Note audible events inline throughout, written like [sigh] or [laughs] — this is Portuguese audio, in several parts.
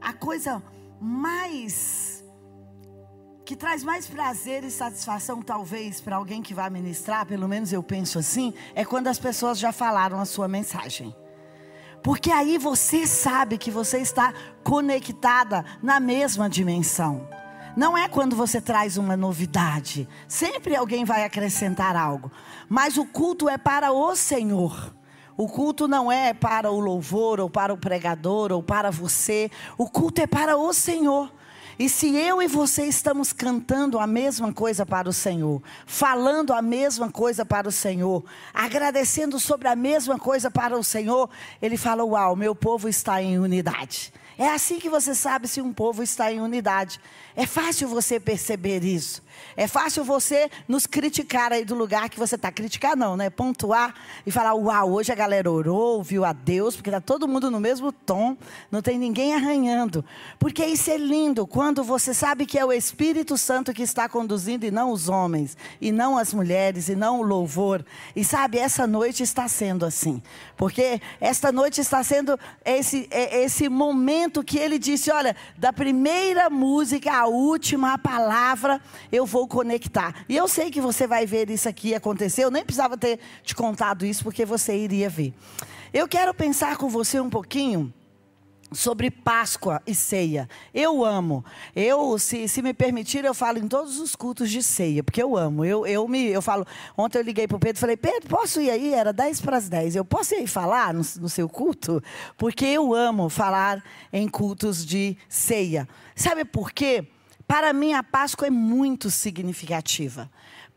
a coisa mais que traz mais prazer e satisfação, talvez, para alguém que vai ministrar, pelo menos eu penso assim, é quando as pessoas já falaram a sua mensagem. Porque aí você sabe que você está conectada na mesma dimensão. Não é quando você traz uma novidade. Sempre alguém vai acrescentar algo. Mas o culto é para o Senhor. O culto não é para o louvor, ou para o pregador, ou para você. O culto é para o Senhor. E se eu e você estamos cantando a mesma coisa para o Senhor, falando a mesma coisa para o Senhor, agradecendo sobre a mesma coisa para o Senhor, ele fala: Uau, meu povo está em unidade. É assim que você sabe se um povo está em unidade. É fácil você perceber isso. É fácil você nos criticar aí do lugar que você está. Criticar não, né? Pontuar e falar, uau, hoje a galera orou, ouviu a Deus, porque está todo mundo no mesmo tom, não tem ninguém arranhando. Porque isso é lindo, quando você sabe que é o Espírito Santo que está conduzindo e não os homens, e não as mulheres, e não o louvor. E sabe, essa noite está sendo assim. Porque esta noite está sendo esse, é, esse momento que ele disse, olha, da primeira música à última palavra, eu vou conectar. E eu sei que você vai ver isso aqui acontecer. Eu nem precisava ter te contado isso, porque você iria ver. Eu quero pensar com você um pouquinho sobre Páscoa e ceia. Eu amo. Eu, se, se me permitir, eu falo em todos os cultos de ceia, porque eu amo. Eu, eu, me, eu falo. Ontem eu liguei para o Pedro e falei: Pedro, posso ir aí? Era 10 para as 10. Eu posso ir aí falar no, no seu culto? Porque eu amo falar em cultos de ceia. Sabe por quê? Para mim, a Páscoa é muito significativa.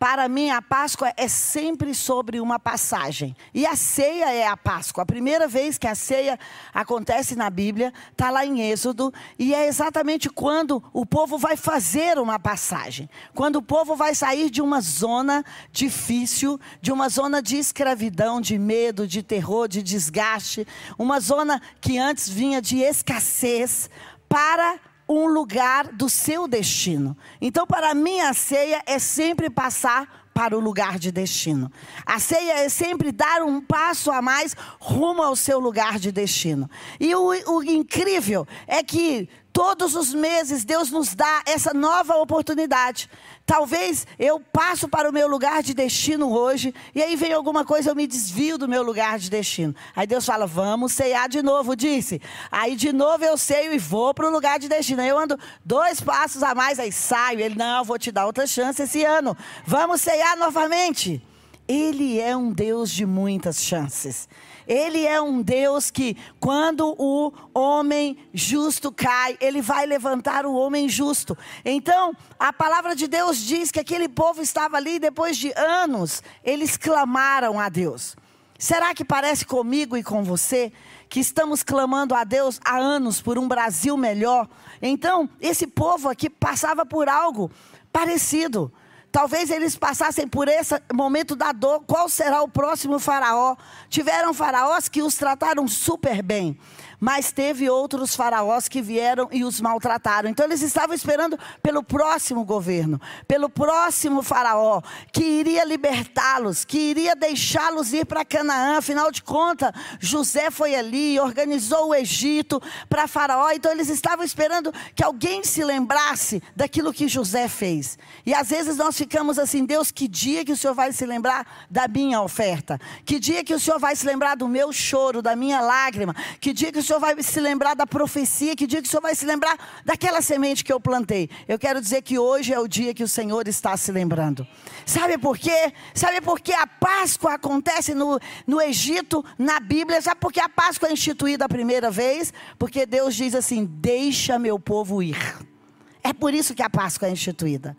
Para mim, a Páscoa é sempre sobre uma passagem. E a ceia é a Páscoa. A primeira vez que a ceia acontece na Bíblia está lá em Êxodo. E é exatamente quando o povo vai fazer uma passagem. Quando o povo vai sair de uma zona difícil, de uma zona de escravidão, de medo, de terror, de desgaste. Uma zona que antes vinha de escassez para um lugar do seu destino. Então, para mim, a ceia é sempre passar para o lugar de destino. A ceia é sempre dar um passo a mais rumo ao seu lugar de destino. E o, o incrível é que todos os meses Deus nos dá essa nova oportunidade. Talvez eu passo para o meu lugar de destino hoje, e aí vem alguma coisa, eu me desvio do meu lugar de destino. Aí Deus fala, vamos ceiar de novo, disse. Aí de novo eu ceio e vou para o lugar de destino. Aí eu ando dois passos a mais, aí saio. Ele, não, vou te dar outra chance esse ano. Vamos ceiar novamente. Ele é um Deus de muitas chances. Ele é um Deus que, quando o homem justo cai, ele vai levantar o homem justo. Então, a palavra de Deus diz que aquele povo estava ali, depois de anos, eles clamaram a Deus. Será que parece comigo e com você que estamos clamando a Deus há anos por um Brasil melhor? Então, esse povo aqui passava por algo parecido. Talvez eles passassem por esse momento da dor. Qual será o próximo faraó? Tiveram faraós que os trataram super bem. Mas teve outros faraós que vieram e os maltrataram. Então eles estavam esperando pelo próximo governo, pelo próximo faraó, que iria libertá-los, que iria deixá-los ir para Canaã. Afinal de contas, José foi ali, organizou o Egito para faraó. Então eles estavam esperando que alguém se lembrasse daquilo que José fez. E às vezes nós ficamos assim, Deus, que dia que o Senhor vai se lembrar da minha oferta? Que dia que o Senhor vai se lembrar do meu choro, da minha lágrima? Que dia que o Senhor Senhor vai se lembrar da profecia, que dia que o Senhor vai se lembrar daquela semente que eu plantei. Eu quero dizer que hoje é o dia que o Senhor está se lembrando. Sabe por quê? Sabe por que a Páscoa acontece no, no Egito, na Bíblia? Sabe por que a Páscoa é instituída a primeira vez? Porque Deus diz assim: deixa meu povo ir. É por isso que a Páscoa é instituída.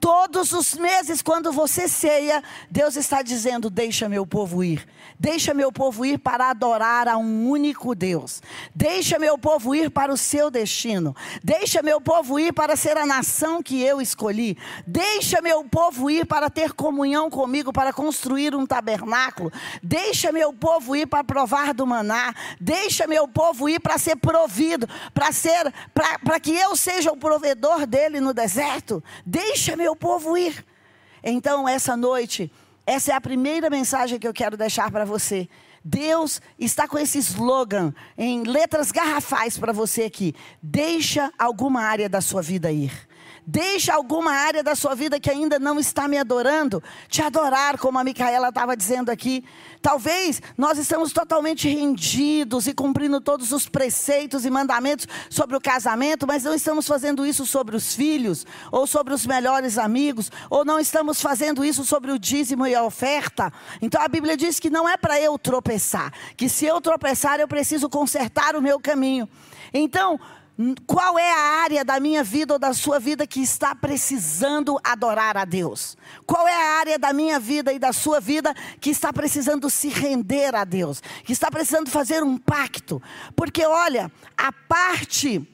Todos os meses, quando você ceia, Deus está dizendo: Deixa meu povo ir. Deixa meu povo ir para adorar a um único Deus. Deixa meu povo ir para o seu destino. Deixa meu povo ir para ser a nação que eu escolhi. Deixa meu povo ir para ter comunhão comigo, para construir um tabernáculo. Deixa meu povo ir para provar do maná. Deixa meu povo ir para ser provido, para ser, para que eu seja o provedor dele no deserto. Deixa meu meu povo ir. Então, essa noite, essa é a primeira mensagem que eu quero deixar para você. Deus está com esse slogan em letras garrafais para você aqui. Deixa alguma área da sua vida ir. Deixa alguma área da sua vida que ainda não está me adorando, te adorar, como a Micaela estava dizendo aqui. Talvez nós estamos totalmente rendidos e cumprindo todos os preceitos e mandamentos sobre o casamento, mas não estamos fazendo isso sobre os filhos, ou sobre os melhores amigos, ou não estamos fazendo isso sobre o dízimo e a oferta. Então a Bíblia diz que não é para eu tropeçar, que se eu tropeçar eu preciso consertar o meu caminho. Então, qual é a área da minha vida ou da sua vida que está precisando adorar a Deus? Qual é a área da minha vida e da sua vida que está precisando se render a Deus? Que está precisando fazer um pacto? Porque olha, a parte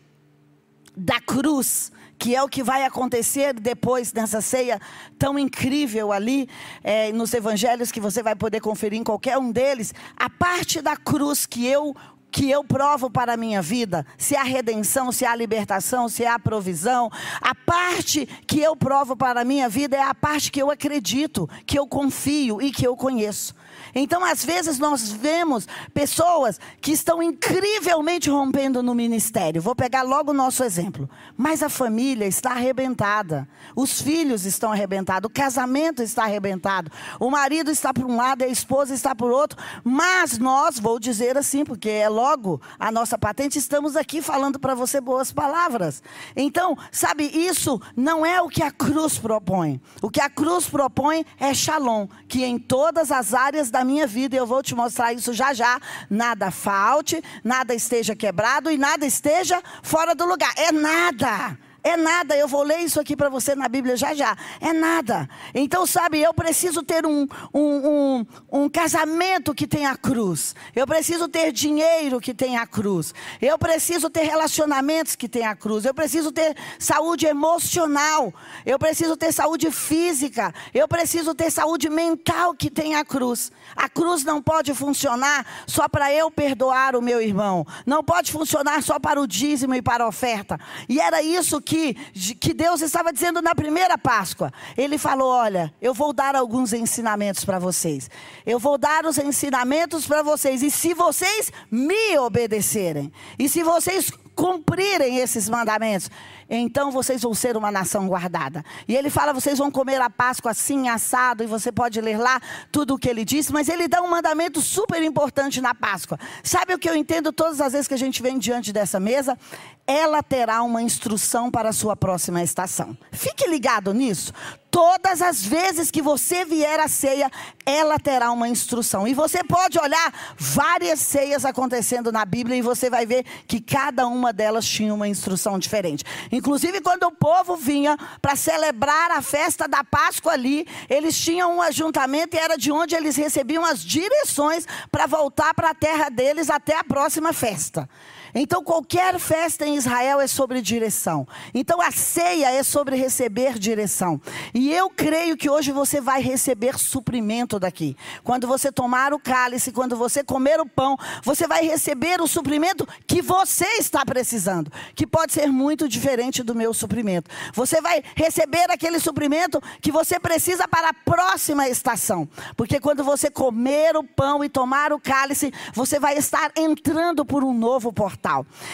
da cruz, que é o que vai acontecer depois dessa ceia tão incrível ali, é, nos evangelhos que você vai poder conferir em qualquer um deles, a parte da cruz que eu que eu provo para a minha vida, se há redenção, se há libertação, se há provisão, a parte que eu provo para a minha vida é a parte que eu acredito, que eu confio e que eu conheço. Então, às vezes, nós vemos pessoas que estão incrivelmente rompendo no ministério. Vou pegar logo o nosso exemplo. Mas a família está arrebentada. Os filhos estão arrebentados. O casamento está arrebentado. O marido está por um lado e a esposa está por outro. Mas nós, vou dizer assim, porque é logo a nossa patente, estamos aqui falando para você boas palavras. Então, sabe, isso não é o que a cruz propõe. O que a cruz propõe é shalom, que em todas as áreas da minha vida, e eu vou te mostrar isso já já, nada falte, nada esteja quebrado e nada esteja fora do lugar. É nada. É nada, eu vou ler isso aqui para você na Bíblia já já. É nada. Então, sabe, eu preciso ter um, um, um, um, casamento que tenha cruz. Eu preciso ter dinheiro que tenha cruz. Eu preciso ter relacionamentos que tenha cruz. Eu preciso ter saúde emocional. Eu preciso ter saúde física. Eu preciso ter saúde mental que tenha cruz. A cruz não pode funcionar só para eu perdoar o meu irmão. Não pode funcionar só para o dízimo e para a oferta. E era isso que que, que Deus estava dizendo na primeira Páscoa. Ele falou: Olha, eu vou dar alguns ensinamentos para vocês. Eu vou dar os ensinamentos para vocês. E se vocês me obedecerem, e se vocês cumprirem esses mandamentos, então vocês vão ser uma nação guardada. E ele fala: vocês vão comer a Páscoa assim, assado, e você pode ler lá tudo o que ele disse, mas ele dá um mandamento super importante na Páscoa. Sabe o que eu entendo todas as vezes que a gente vem diante dessa mesa? Ela terá uma instrução para a sua próxima estação. Fique ligado nisso. Todas as vezes que você vier à ceia, ela terá uma instrução. E você pode olhar várias ceias acontecendo na Bíblia e você vai ver que cada uma delas tinha uma instrução diferente. Inclusive, quando o povo vinha para celebrar a festa da Páscoa ali, eles tinham um ajuntamento e era de onde eles recebiam as direções para voltar para a terra deles até a próxima festa. Então, qualquer festa em Israel é sobre direção. Então, a ceia é sobre receber direção. E eu creio que hoje você vai receber suprimento daqui. Quando você tomar o cálice, quando você comer o pão, você vai receber o suprimento que você está precisando, que pode ser muito diferente do meu suprimento. Você vai receber aquele suprimento que você precisa para a próxima estação. Porque quando você comer o pão e tomar o cálice, você vai estar entrando por um novo portal.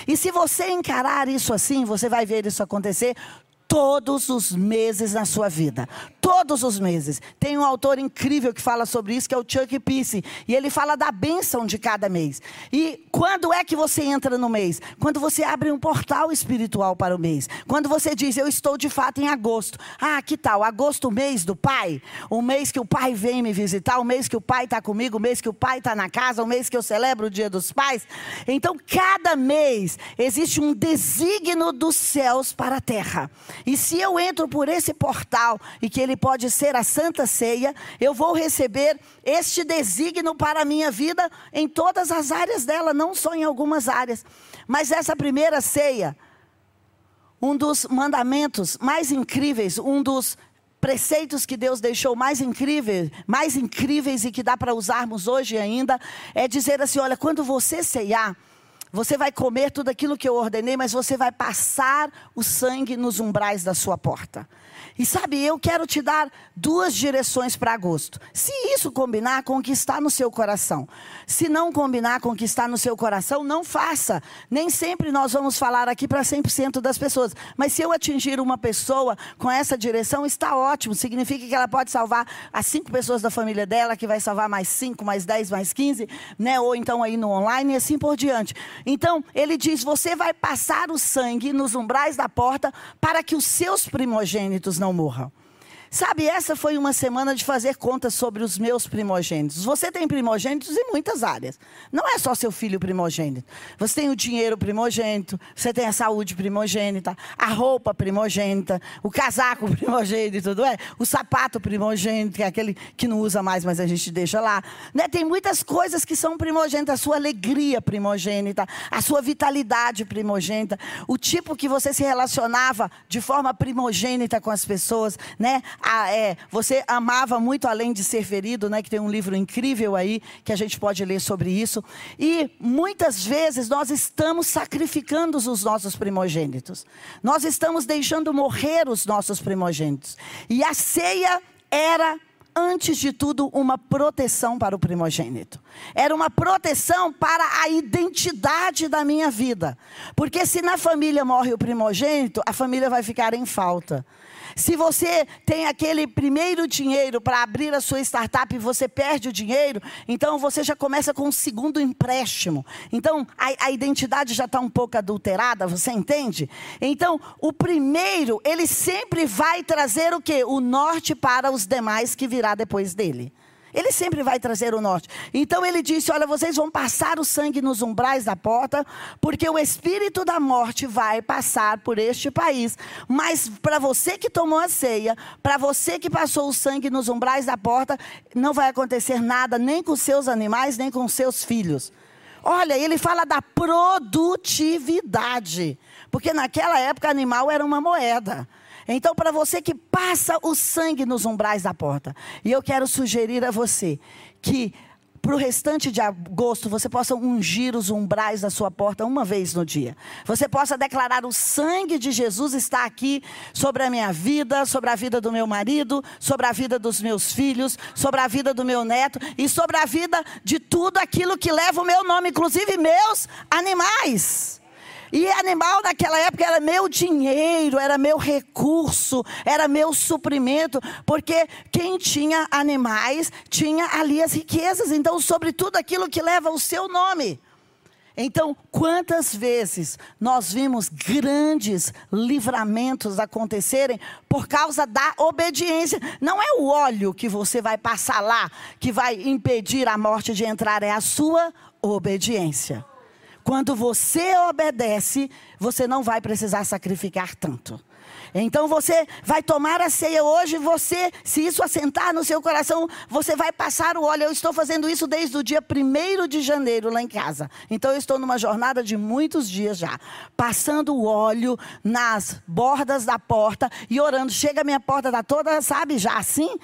E se você encarar isso assim, você vai ver isso acontecer todos os meses na sua vida. Todos os meses. Tem um autor incrível que fala sobre isso, que é o Chuck Peace. E ele fala da bênção de cada mês. E quando é que você entra no mês? Quando você abre um portal espiritual para o mês. Quando você diz, eu estou de fato em agosto. Ah, que tal? Agosto, mês do pai. O mês que o pai vem me visitar. O mês que o pai está comigo. O mês que o pai está na casa. O mês que eu celebro o dia dos pais. Então, cada mês existe um desígnio dos céus para a terra. E se eu entro por esse portal e que ele pode ser a Santa Ceia, eu vou receber este desígnio para a minha vida em todas as áreas dela, não só em algumas áreas. Mas essa primeira ceia, um dos mandamentos mais incríveis, um dos preceitos que Deus deixou mais incríveis, mais incríveis e que dá para usarmos hoje ainda, é dizer assim: olha, quando você ceiar, você vai comer tudo aquilo que eu ordenei, mas você vai passar o sangue nos umbrais da sua porta. E sabe, eu quero te dar duas direções para agosto. Se isso combinar com o que está no seu coração. Se não combinar com o que está no seu coração, não faça. Nem sempre nós vamos falar aqui para 100% das pessoas. Mas se eu atingir uma pessoa com essa direção, está ótimo. Significa que ela pode salvar as cinco pessoas da família dela, que vai salvar mais cinco, mais dez, mais quinze, né? Ou então aí no online e assim por diante. Então, ele diz: você vai passar o sangue nos umbrais da porta para que os seus primogênitos não Morra. Sabe, essa foi uma semana de fazer contas sobre os meus primogênitos. Você tem primogênitos em muitas áreas. Não é só seu filho primogênito. Você tem o dinheiro primogênito, você tem a saúde primogênita, a roupa primogênita, o casaco [laughs] primogênito, não é? O sapato primogênito, que é aquele que não usa mais, mas a gente deixa lá. Né? Tem muitas coisas que são primogênitas. A sua alegria primogênita, a sua vitalidade primogênita, o tipo que você se relacionava de forma primogênita com as pessoas, né? Ah, é, você amava muito além de ser ferido, né? Que tem um livro incrível aí que a gente pode ler sobre isso. E muitas vezes nós estamos sacrificando os nossos primogênitos. Nós estamos deixando morrer os nossos primogênitos. E a ceia era antes de tudo, uma proteção para o primogênito. Era uma proteção para a identidade da minha vida. Porque se na família morre o primogênito, a família vai ficar em falta. Se você tem aquele primeiro dinheiro para abrir a sua startup e você perde o dinheiro, então você já começa com um segundo empréstimo. Então a, a identidade já está um pouco adulterada, você entende? Então o primeiro, ele sempre vai trazer o que? O norte para os demais que virá depois dele. Ele sempre vai trazer o norte. Então ele disse: Olha, vocês vão passar o sangue nos umbrais da porta, porque o espírito da morte vai passar por este país. Mas para você que tomou a ceia, para você que passou o sangue nos umbrais da porta, não vai acontecer nada nem com seus animais, nem com seus filhos. Olha, ele fala da produtividade. Porque naquela época animal era uma moeda. Então, para você que passa o sangue nos umbrais da porta, e eu quero sugerir a você que para o restante de agosto você possa ungir os umbrais da sua porta uma vez no dia. Você possa declarar: o sangue de Jesus está aqui sobre a minha vida, sobre a vida do meu marido, sobre a vida dos meus filhos, sobre a vida do meu neto e sobre a vida de tudo aquilo que leva o meu nome, inclusive meus animais. E animal naquela época era meu dinheiro, era meu recurso, era meu suprimento, porque quem tinha animais tinha ali as riquezas, então, sobre tudo aquilo que leva o seu nome. Então, quantas vezes nós vimos grandes livramentos acontecerem por causa da obediência? Não é o óleo que você vai passar lá que vai impedir a morte de entrar, é a sua obediência. Quando você obedece, você não vai precisar sacrificar tanto. Então você vai tomar a ceia hoje, você, se isso assentar no seu coração, você vai passar o óleo. Eu estou fazendo isso desde o dia 1 de janeiro lá em casa. Então eu estou numa jornada de muitos dias já, passando o óleo nas bordas da porta e orando. Chega a minha porta tá toda, sabe, já assim,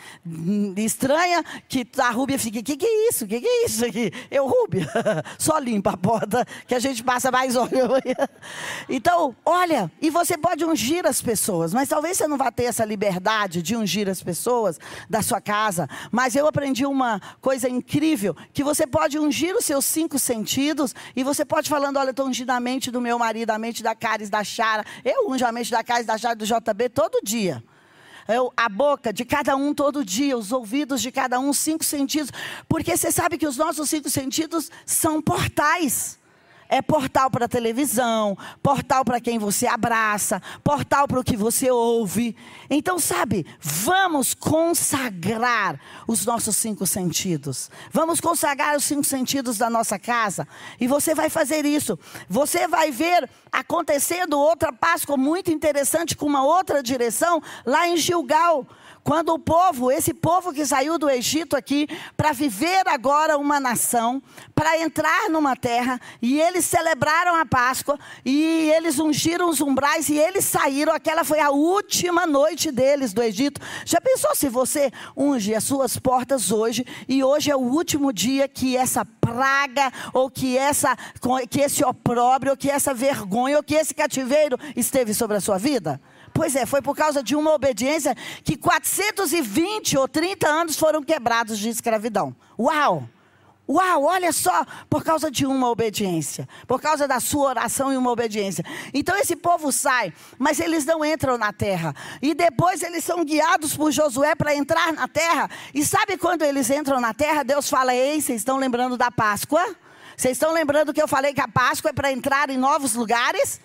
estranha, que a Rúbia fica, que que é isso? Que que é isso aqui? Eu, Rúbia, [laughs] só limpa a porta que a gente passa mais óleo. Então, olha, e você pode ungir as pessoas pessoas, mas talvez você não vá ter essa liberdade de ungir as pessoas da sua casa. Mas eu aprendi uma coisa incrível: que você pode ungir os seus cinco sentidos e você pode falando, olha, estou ungindo a mente do meu marido, a mente da Caris, da Chara. Eu unjo a mente da Caris, da Chara, do JB todo dia. Eu, a boca de cada um todo dia, os ouvidos de cada um, cinco sentidos. Porque você sabe que os nossos cinco sentidos são portais. É portal para televisão, portal para quem você abraça, portal para o que você ouve. Então, sabe, vamos consagrar os nossos cinco sentidos. Vamos consagrar os cinco sentidos da nossa casa. E você vai fazer isso. Você vai ver acontecendo outra Páscoa muito interessante com uma outra direção lá em Gilgal Quando o povo, esse povo que saiu do Egito aqui, para viver agora uma nação, para entrar numa terra, e eles celebraram a Páscoa, e eles ungiram os umbrais, e eles saíram, aquela foi a última noite deles do Egito. Já pensou se você unge as suas portas hoje, e hoje é o último dia que essa praga, ou que, essa, que esse opróbrio, ou que essa vergonha, ou que esse cativeiro esteve sobre a sua vida? Pois é, foi por causa de uma obediência que 420 ou 30 anos foram quebrados de escravidão. Uau! Uau, olha só, por causa de uma obediência, por causa da sua oração e uma obediência. Então esse povo sai, mas eles não entram na terra. E depois eles são guiados por Josué para entrar na terra. E sabe quando eles entram na terra, Deus fala: Ei, vocês estão lembrando da Páscoa? Vocês estão lembrando que eu falei que a Páscoa é para entrar em novos lugares?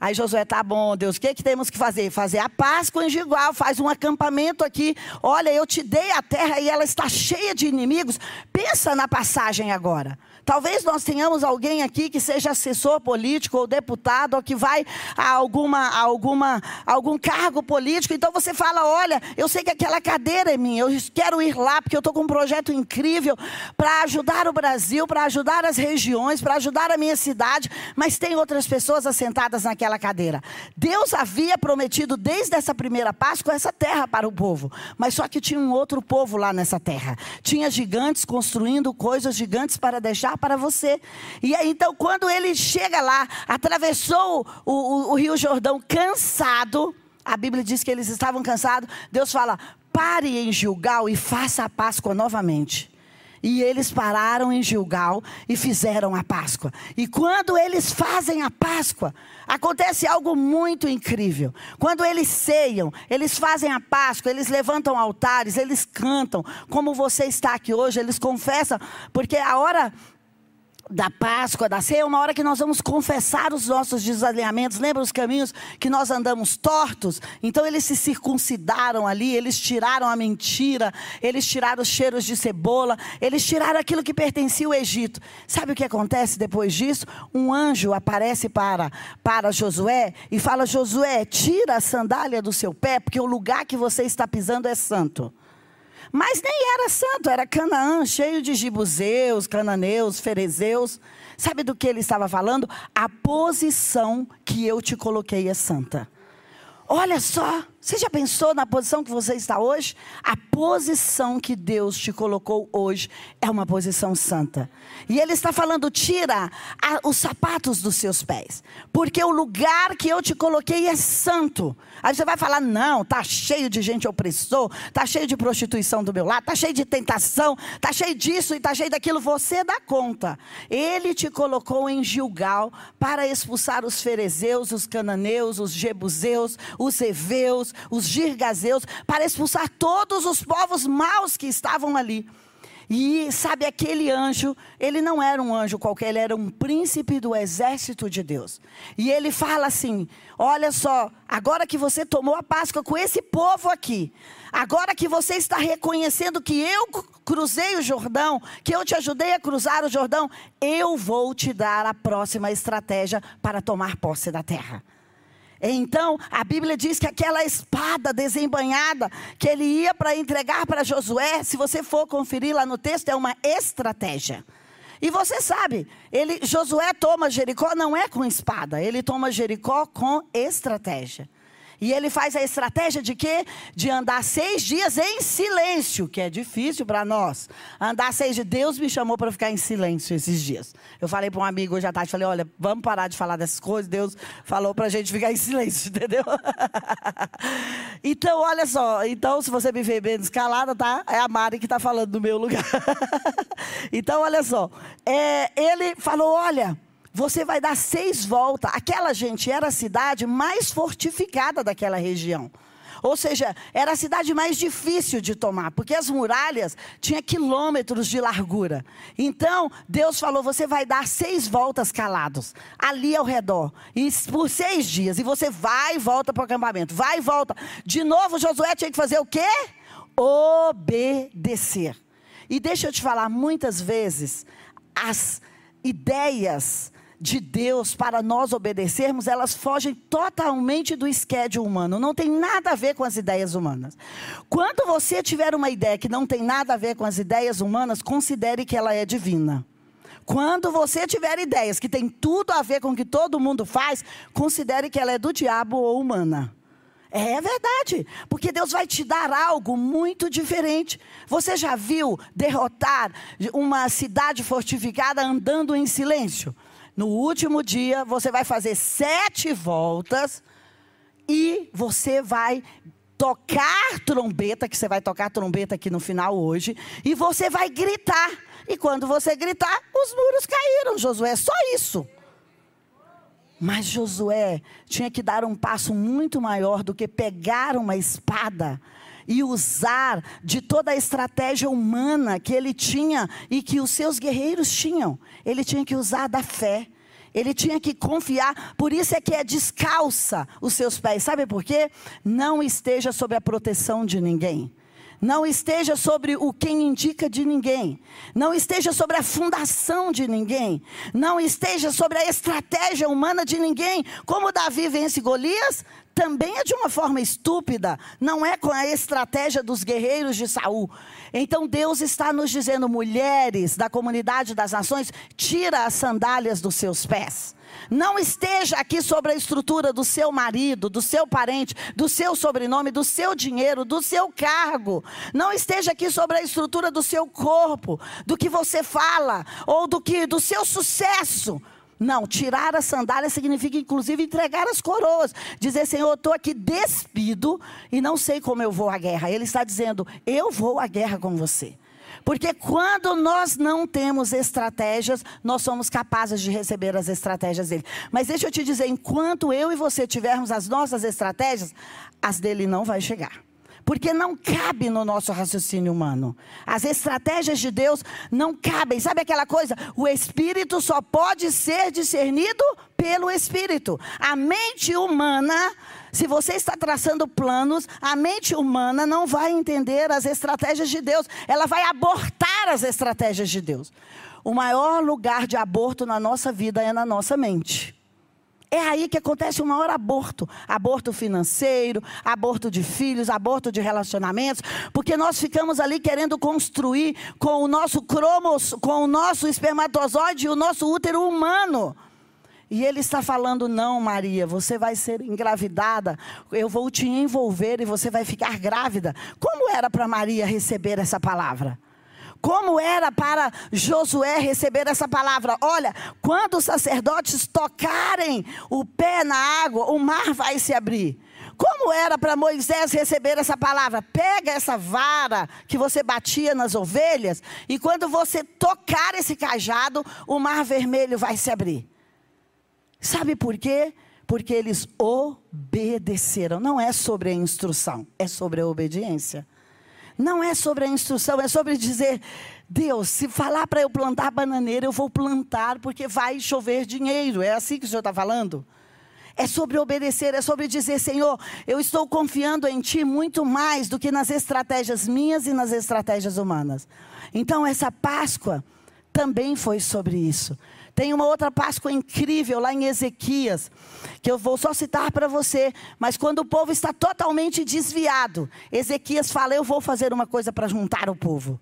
Aí Josué, tá bom, Deus, o que, que temos que fazer? Fazer a Páscoa em Gigual, faz um acampamento aqui. Olha, eu te dei a terra e ela está cheia de inimigos. Pensa na passagem agora. Talvez nós tenhamos alguém aqui que seja assessor político ou deputado ou que vai a alguma, alguma, algum cargo político. Então você fala: olha, eu sei que aquela cadeira é minha, eu quero ir lá porque eu estou com um projeto incrível para ajudar o Brasil, para ajudar as regiões, para ajudar a minha cidade, mas tem outras pessoas assentadas naquela cadeira. Deus havia prometido desde essa primeira Páscoa essa terra para o povo, mas só que tinha um outro povo lá nessa terra. Tinha gigantes construindo coisas gigantes para deixar para você. E aí, então, quando ele chega lá, atravessou o, o, o Rio Jordão cansado, a Bíblia diz que eles estavam cansados. Deus fala: pare em Gilgal e faça a Páscoa novamente. E eles pararam em Gilgal e fizeram a Páscoa. E quando eles fazem a Páscoa, acontece algo muito incrível. Quando eles ceiam, eles fazem a Páscoa, eles levantam altares, eles cantam. Como você está aqui hoje, eles confessam, porque a hora da Páscoa, da ceia, uma hora que nós vamos confessar os nossos desalinhamentos. Lembra os caminhos que nós andamos tortos? Então eles se circuncidaram ali, eles tiraram a mentira, eles tiraram os cheiros de cebola, eles tiraram aquilo que pertencia ao Egito. Sabe o que acontece depois disso? Um anjo aparece para, para Josué e fala: Josué, tira a sandália do seu pé, porque o lugar que você está pisando é santo. Mas nem era santo, era Canaã, cheio de gibuseus, cananeus, ferezeus. Sabe do que ele estava falando? A posição que eu te coloquei é santa. Olha só, você já pensou na posição que você está hoje? A posição que Deus te colocou hoje é uma posição santa. E Ele está falando: tira a, os sapatos dos seus pés, porque o lugar que eu te coloquei é santo. Aí você vai falar: não, tá cheio de gente opressor, tá cheio de prostituição do meu lado, tá cheio de tentação, tá cheio disso e tá cheio daquilo. Você dá conta. Ele te colocou em Gilgal para expulsar os ferezeus, os cananeus, os jebuseus, os heveus, os girgazeus, para expulsar todos os povos maus que estavam ali. E sabe, aquele anjo, ele não era um anjo qualquer, ele era um príncipe do exército de Deus. E ele fala assim: Olha só, agora que você tomou a Páscoa com esse povo aqui, agora que você está reconhecendo que eu cruzei o Jordão, que eu te ajudei a cruzar o Jordão, eu vou te dar a próxima estratégia para tomar posse da terra. Então, a Bíblia diz que aquela espada desembanhada que ele ia para entregar para Josué, se você for conferir lá no texto, é uma estratégia. E você sabe, ele, Josué toma Jericó não é com espada, ele toma Jericó com estratégia. E ele faz a estratégia de quê? De andar seis dias em silêncio, que é difícil para nós. Andar seis dias. Deus me chamou para ficar em silêncio esses dias. Eu falei para um amigo hoje à tarde, falei, olha, vamos parar de falar dessas coisas. Deus falou para a gente ficar em silêncio, [laughs] entendeu? então, olha só. Então, se você me vê bem escalada, tá? É a Mari que está falando no meu lugar. [laughs] então, olha só. É, ele falou, olha você vai dar seis voltas. Aquela gente era a cidade mais fortificada daquela região. Ou seja, era a cidade mais difícil de tomar, porque as muralhas tinham quilômetros de largura. Então, Deus falou: você vai dar seis voltas calados, ali ao redor, e por seis dias. E você vai e volta para o acampamento, vai e volta. De novo, Josué tinha que fazer o quê? Obedecer. E deixa eu te falar, muitas vezes, as ideias de Deus para nós obedecermos, elas fogem totalmente do schedule humano, não tem nada a ver com as ideias humanas. Quando você tiver uma ideia que não tem nada a ver com as ideias humanas, considere que ela é divina. Quando você tiver ideias que tem tudo a ver com o que todo mundo faz, considere que ela é do diabo ou humana. É verdade, porque Deus vai te dar algo muito diferente. Você já viu derrotar uma cidade fortificada andando em silêncio? No último dia, você vai fazer sete voltas e você vai tocar trombeta, que você vai tocar trombeta aqui no final hoje, e você vai gritar. E quando você gritar, os muros caíram, Josué, só isso. Mas Josué tinha que dar um passo muito maior do que pegar uma espada e usar de toda a estratégia humana que ele tinha e que os seus guerreiros tinham. Ele tinha que usar da fé. Ele tinha que confiar, por isso é que é descalça os seus pés. Sabe por quê? Não esteja sob a proteção de ninguém. Não esteja sobre o quem indica de ninguém. Não esteja sobre a fundação de ninguém. Não esteja sobre a estratégia humana de ninguém. Como Davi vence Golias, também é de uma forma estúpida, não é com a estratégia dos guerreiros de Saul. Então Deus está nos dizendo, mulheres da comunidade das nações, tira as sandálias dos seus pés. Não esteja aqui sobre a estrutura do seu marido, do seu parente, do seu sobrenome, do seu dinheiro, do seu cargo. Não esteja aqui sobre a estrutura do seu corpo, do que você fala ou do que do seu sucesso. Não, tirar a sandália significa inclusive entregar as coroas. Dizer, Senhor, eu estou aqui despido e não sei como eu vou à guerra. Ele está dizendo, eu vou à guerra com você. Porque quando nós não temos estratégias, nós somos capazes de receber as estratégias dele. Mas deixa eu te dizer, enquanto eu e você tivermos as nossas estratégias, as dele não vai chegar. Porque não cabe no nosso raciocínio humano. As estratégias de Deus não cabem. Sabe aquela coisa? O espírito só pode ser discernido pelo espírito. A mente humana se você está traçando planos, a mente humana não vai entender as estratégias de Deus, ela vai abortar as estratégias de Deus. O maior lugar de aborto na nossa vida é na nossa mente. É aí que acontece o maior aborto. Aborto financeiro, aborto de filhos, aborto de relacionamentos, porque nós ficamos ali querendo construir com o nosso cromos, com o nosso espermatozoide e o nosso útero humano. E ele está falando: não, Maria, você vai ser engravidada, eu vou te envolver e você vai ficar grávida. Como era para Maria receber essa palavra? Como era para Josué receber essa palavra? Olha, quando os sacerdotes tocarem o pé na água, o mar vai se abrir. Como era para Moisés receber essa palavra? Pega essa vara que você batia nas ovelhas, e quando você tocar esse cajado, o mar vermelho vai se abrir. Sabe por quê? Porque eles obedeceram. Não é sobre a instrução, é sobre a obediência. Não é sobre a instrução, é sobre dizer: Deus, se falar para eu plantar bananeira, eu vou plantar porque vai chover dinheiro. É assim que o Senhor está falando? É sobre obedecer, é sobre dizer: Senhor, eu estou confiando em Ti muito mais do que nas estratégias minhas e nas estratégias humanas. Então, essa Páscoa também foi sobre isso. Tem uma outra Páscoa incrível lá em Ezequias, que eu vou só citar para você, mas quando o povo está totalmente desviado, Ezequias fala: Eu vou fazer uma coisa para juntar o povo.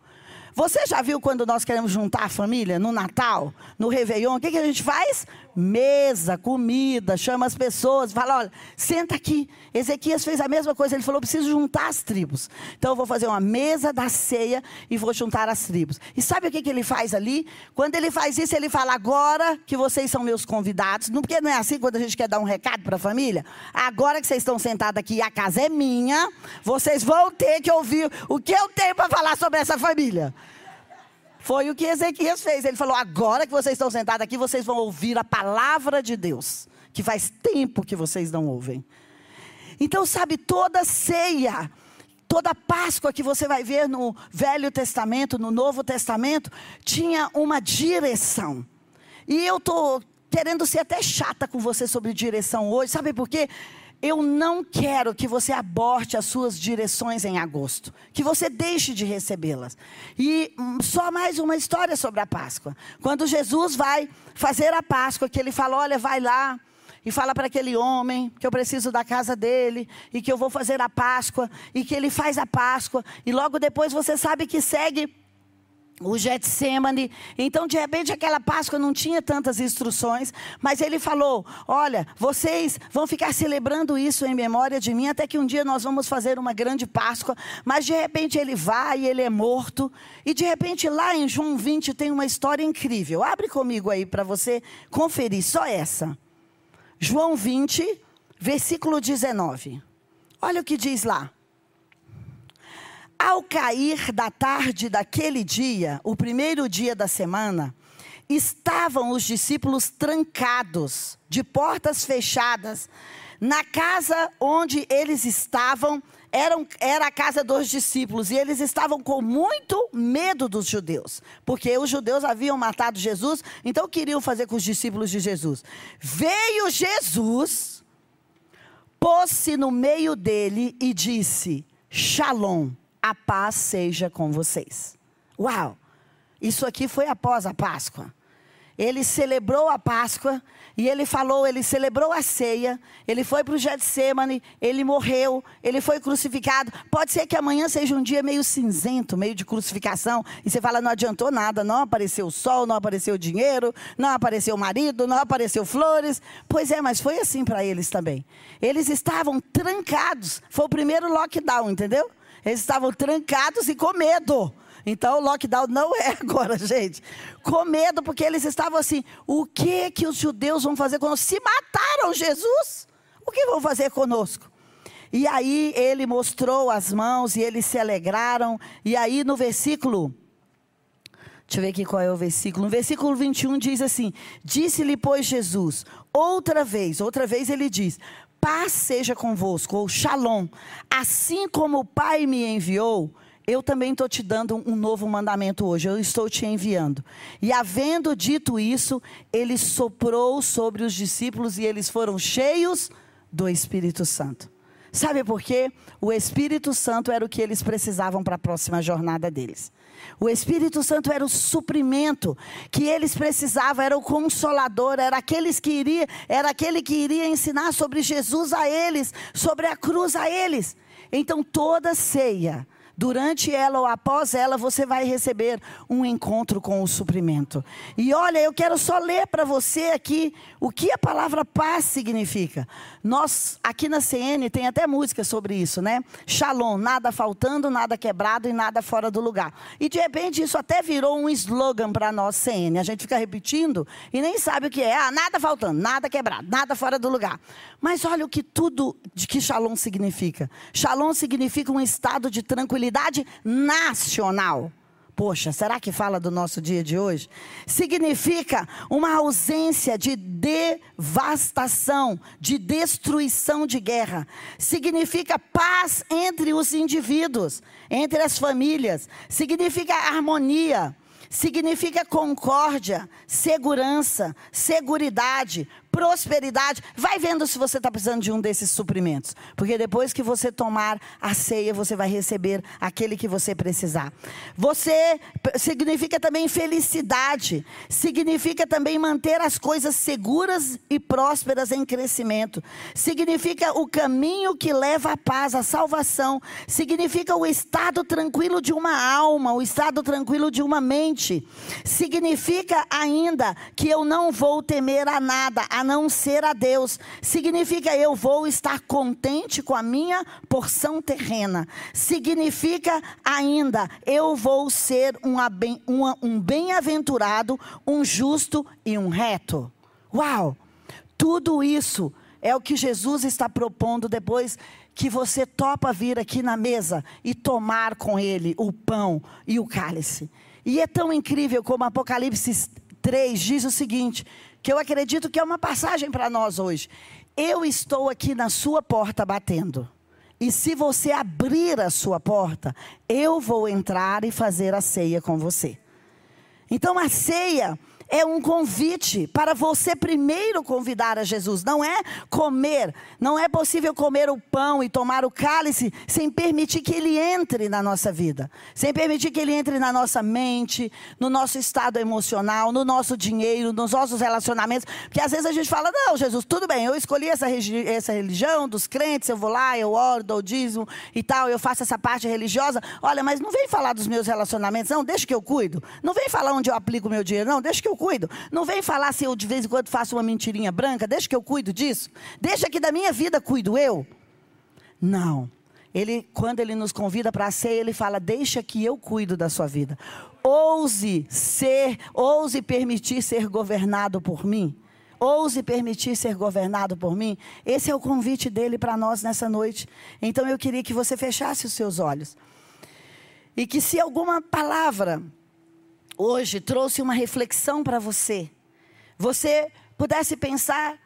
Você já viu quando nós queremos juntar a família no Natal, no Réveillon? O que, que a gente faz? Mesa, comida, chama as pessoas, fala: olha, senta aqui. Ezequias fez a mesma coisa, ele falou: preciso juntar as tribos. Então eu vou fazer uma mesa da ceia e vou juntar as tribos. E sabe o que, que ele faz ali? Quando ele faz isso, ele fala: agora que vocês são meus convidados, não, porque não é assim quando a gente quer dar um recado para a família? Agora que vocês estão sentados aqui e a casa é minha, vocês vão ter que ouvir o que eu tenho para falar sobre essa família. Foi o que Ezequias fez. Ele falou: agora que vocês estão sentados aqui, vocês vão ouvir a palavra de Deus, que faz tempo que vocês não ouvem. Então, sabe, toda ceia, toda Páscoa que você vai ver no Velho Testamento, no Novo Testamento, tinha uma direção. E eu estou querendo ser até chata com você sobre direção hoje, sabe por quê? Eu não quero que você aborte as suas direções em agosto, que você deixe de recebê-las. E hum, só mais uma história sobre a Páscoa. Quando Jesus vai fazer a Páscoa, que ele fala: olha, vai lá e fala para aquele homem que eu preciso da casa dele e que eu vou fazer a Páscoa e que ele faz a Páscoa e logo depois você sabe que segue o Getsemane. Então, de repente, aquela Páscoa não tinha tantas instruções, mas ele falou: Olha, vocês vão ficar celebrando isso em memória de mim, até que um dia nós vamos fazer uma grande Páscoa. Mas de repente ele vai ele é morto. E de repente, lá em João 20 tem uma história incrível. Abre comigo aí para você conferir, só essa. João 20, versículo 19. Olha o que diz lá. Ao cair da tarde daquele dia, o primeiro dia da semana, estavam os discípulos trancados, de portas fechadas, na casa onde eles estavam, eram, era a casa dos discípulos, e eles estavam com muito medo dos judeus, porque os judeus haviam matado Jesus, então queriam fazer com os discípulos de Jesus. Veio Jesus, pôs-se no meio dele e disse: Shalom a paz seja com vocês. Uau! Isso aqui foi após a Páscoa. Ele celebrou a Páscoa e ele falou, ele celebrou a ceia, ele foi para o Getsemane, ele morreu, ele foi crucificado. Pode ser que amanhã seja um dia meio cinzento, meio de crucificação, e você fala, não adiantou nada, não apareceu o sol, não apareceu dinheiro, não apareceu marido, não apareceu flores. Pois é, mas foi assim para eles também. Eles estavam trancados, foi o primeiro lockdown, entendeu? Eles estavam trancados e com medo. Então o lockdown não é [laughs] agora, gente. Com medo, porque eles estavam assim: o que que os judeus vão fazer conosco? Se mataram Jesus, o que vão fazer conosco? E aí ele mostrou as mãos e eles se alegraram. E aí no versículo. Deixa eu ver aqui qual é o versículo. No versículo 21 diz assim: Disse-lhe, pois, Jesus, outra vez, outra vez ele diz: paz seja convosco, ou shalom. Assim como o Pai me enviou, eu também estou te dando um novo mandamento hoje, eu estou te enviando. E havendo dito isso, ele soprou sobre os discípulos e eles foram cheios do Espírito Santo. Sabe por quê? O Espírito Santo era o que eles precisavam para a próxima jornada deles. O Espírito Santo era o suprimento que eles precisavam, era o consolador, era, aqueles que iria, era aquele que iria ensinar sobre Jesus a eles, sobre a cruz a eles. Então toda ceia durante ela ou após ela, você vai receber um encontro com o suprimento. E olha, eu quero só ler para você aqui o que a palavra paz significa. Nós, aqui na CN, tem até música sobre isso, né? Shalom, nada faltando, nada quebrado e nada fora do lugar. E de repente isso até virou um slogan para nós, CN. A gente fica repetindo e nem sabe o que é. Ah, nada faltando, nada quebrado, nada fora do lugar. Mas olha o que tudo de que shalom significa. Shalom significa um estado de tranquilidade nacional. Poxa, será que fala do nosso dia de hoje? Significa uma ausência de devastação, de destruição de guerra. Significa paz entre os indivíduos, entre as famílias. Significa harmonia. Significa concórdia, segurança, seguridade, prosperidade. Vai vendo se você está precisando de um desses suprimentos. Porque depois que você tomar a ceia, você vai receber aquele que você precisar. Você significa também felicidade. Significa também manter as coisas seguras e prósperas em crescimento. Significa o caminho que leva à paz, à salvação. Significa o estado tranquilo de uma alma, o estado tranquilo de uma mente. Significa ainda que eu não vou temer a nada, a não ser a Deus. Significa eu vou estar contente com a minha porção terrena. Significa ainda eu vou ser um, bem-aventurado, um justo e um reto. Uau! Tudo isso é o que Jesus está propondo depois que você topa vir aqui na mesa e tomar com ele o pão e o cálice. E é tão incrível como Apocalipse 3 diz o seguinte: que eu acredito que é uma passagem para nós hoje. Eu estou aqui na sua porta batendo. E se você abrir a sua porta, eu vou entrar e fazer a ceia com você. Então a ceia é um convite para você primeiro convidar a Jesus. Não é comer, não é possível comer o pão e tomar o cálice sem permitir que ele entre na nossa vida, sem permitir que ele entre na nossa mente, no nosso estado emocional, no nosso dinheiro, nos nossos relacionamentos. Porque às vezes a gente fala: não, Jesus, tudo bem, eu escolhi essa, essa religião dos crentes, eu vou lá, eu oro, dou dízimo e tal, eu faço essa parte religiosa. Olha, mas não vem falar dos meus relacionamentos, não, deixa que eu cuido. Não vem falar onde eu aplico o meu dinheiro, não, deixa que eu cuido. Não vem falar se eu de vez em quando faço uma mentirinha branca, deixa que eu cuido disso. Deixa que da minha vida cuido eu. Não. Ele, quando ele nos convida para a ceia, ele fala: Deixa que eu cuido da sua vida. Ouse ser, ouse permitir ser governado por mim. Ouse permitir ser governado por mim. Esse é o convite dele para nós nessa noite. Então eu queria que você fechasse os seus olhos. E que se alguma palavra hoje trouxe uma reflexão para você, você pudesse pensar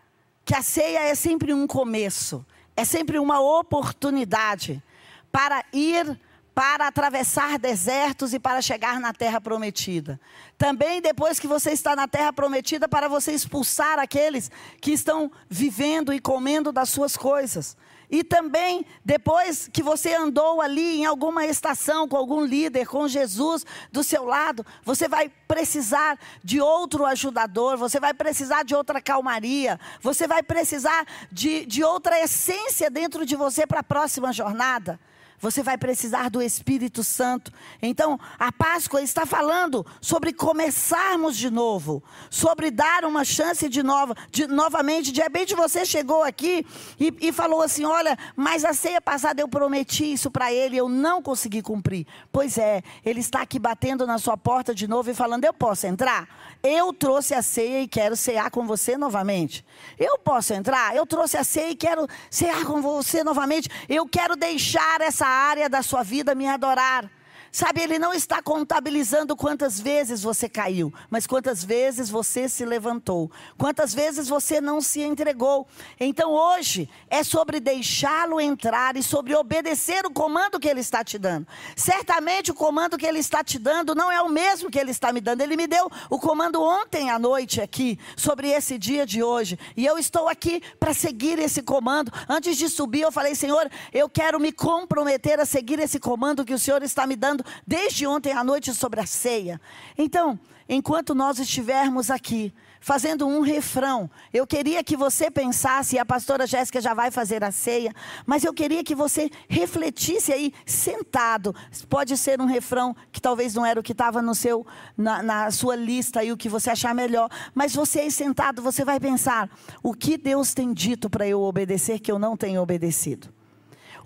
que a ceia é sempre um começo, é sempre uma oportunidade para ir para atravessar desertos e para chegar na terra prometida. Também depois que você está na terra prometida, para você expulsar aqueles que estão vivendo e comendo das suas coisas. E também, depois que você andou ali em alguma estação com algum líder, com Jesus do seu lado, você vai precisar de outro ajudador, você vai precisar de outra calmaria, você vai precisar de, de outra essência dentro de você para a próxima jornada. Você vai precisar do Espírito Santo. Então, a Páscoa está falando sobre começarmos de novo, sobre dar uma chance de nova, de, novamente. De repente você chegou aqui e, e falou assim: Olha, mas a ceia passada eu prometi isso para ele, eu não consegui cumprir. Pois é, ele está aqui batendo na sua porta de novo e falando: Eu posso entrar? Eu trouxe a ceia e quero cear com você novamente. Eu posso entrar? Eu trouxe a ceia e quero cear com você novamente. Eu quero deixar essa área da sua vida me adorar. Sabe, ele não está contabilizando quantas vezes você caiu, mas quantas vezes você se levantou, quantas vezes você não se entregou. Então hoje é sobre deixá-lo entrar e sobre obedecer o comando que ele está te dando. Certamente o comando que ele está te dando não é o mesmo que ele está me dando. Ele me deu o comando ontem à noite aqui, sobre esse dia de hoje, e eu estou aqui para seguir esse comando. Antes de subir, eu falei, Senhor, eu quero me comprometer a seguir esse comando que o Senhor está me dando desde ontem à noite sobre a ceia. Então, enquanto nós estivermos aqui, fazendo um refrão. Eu queria que você pensasse, e a pastora Jéssica já vai fazer a ceia, mas eu queria que você refletisse aí, sentado. Pode ser um refrão que talvez não era o que estava no seu, na, na sua lista e o que você achar melhor, mas você aí sentado, você vai pensar: o que Deus tem dito para eu obedecer que eu não tenho obedecido?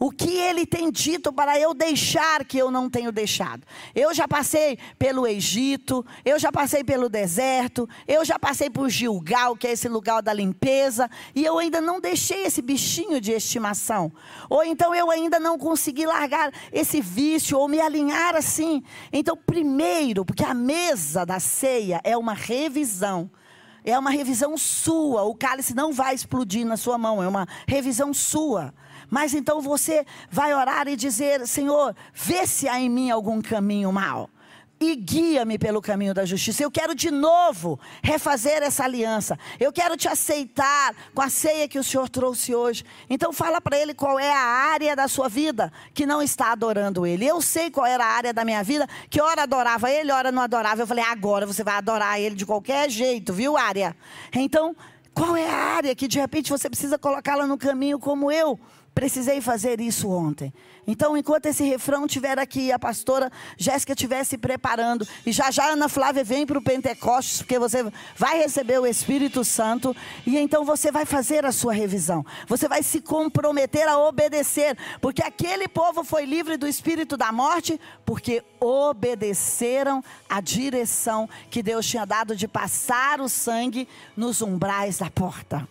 O que ele tem dito para eu deixar que eu não tenho deixado? Eu já passei pelo Egito, eu já passei pelo deserto, eu já passei por Gilgal, que é esse lugar da limpeza, e eu ainda não deixei esse bichinho de estimação. Ou então eu ainda não consegui largar esse vício ou me alinhar assim. Então, primeiro, porque a mesa da ceia é uma revisão é uma revisão sua. O cálice não vai explodir na sua mão, é uma revisão sua. Mas então você vai orar e dizer: Senhor, vê se há em mim algum caminho mal e guia-me pelo caminho da justiça. Eu quero de novo refazer essa aliança. Eu quero te aceitar com a ceia que o Senhor trouxe hoje. Então fala para ele qual é a área da sua vida que não está adorando ele. Eu sei qual era a área da minha vida que ora adorava ele, ora não adorava. Eu falei: "Agora você vai adorar ele de qualquer jeito, viu, área?" Então, qual é a área que de repente você precisa colocá-la no caminho como eu? Precisei fazer isso ontem. Então, enquanto esse refrão estiver aqui, a pastora Jéssica estiver se preparando, e já já Ana Flávia vem para o Pentecostes, porque você vai receber o Espírito Santo, e então você vai fazer a sua revisão. Você vai se comprometer a obedecer, porque aquele povo foi livre do espírito da morte, porque obedeceram a direção que Deus tinha dado de passar o sangue nos umbrais da porta.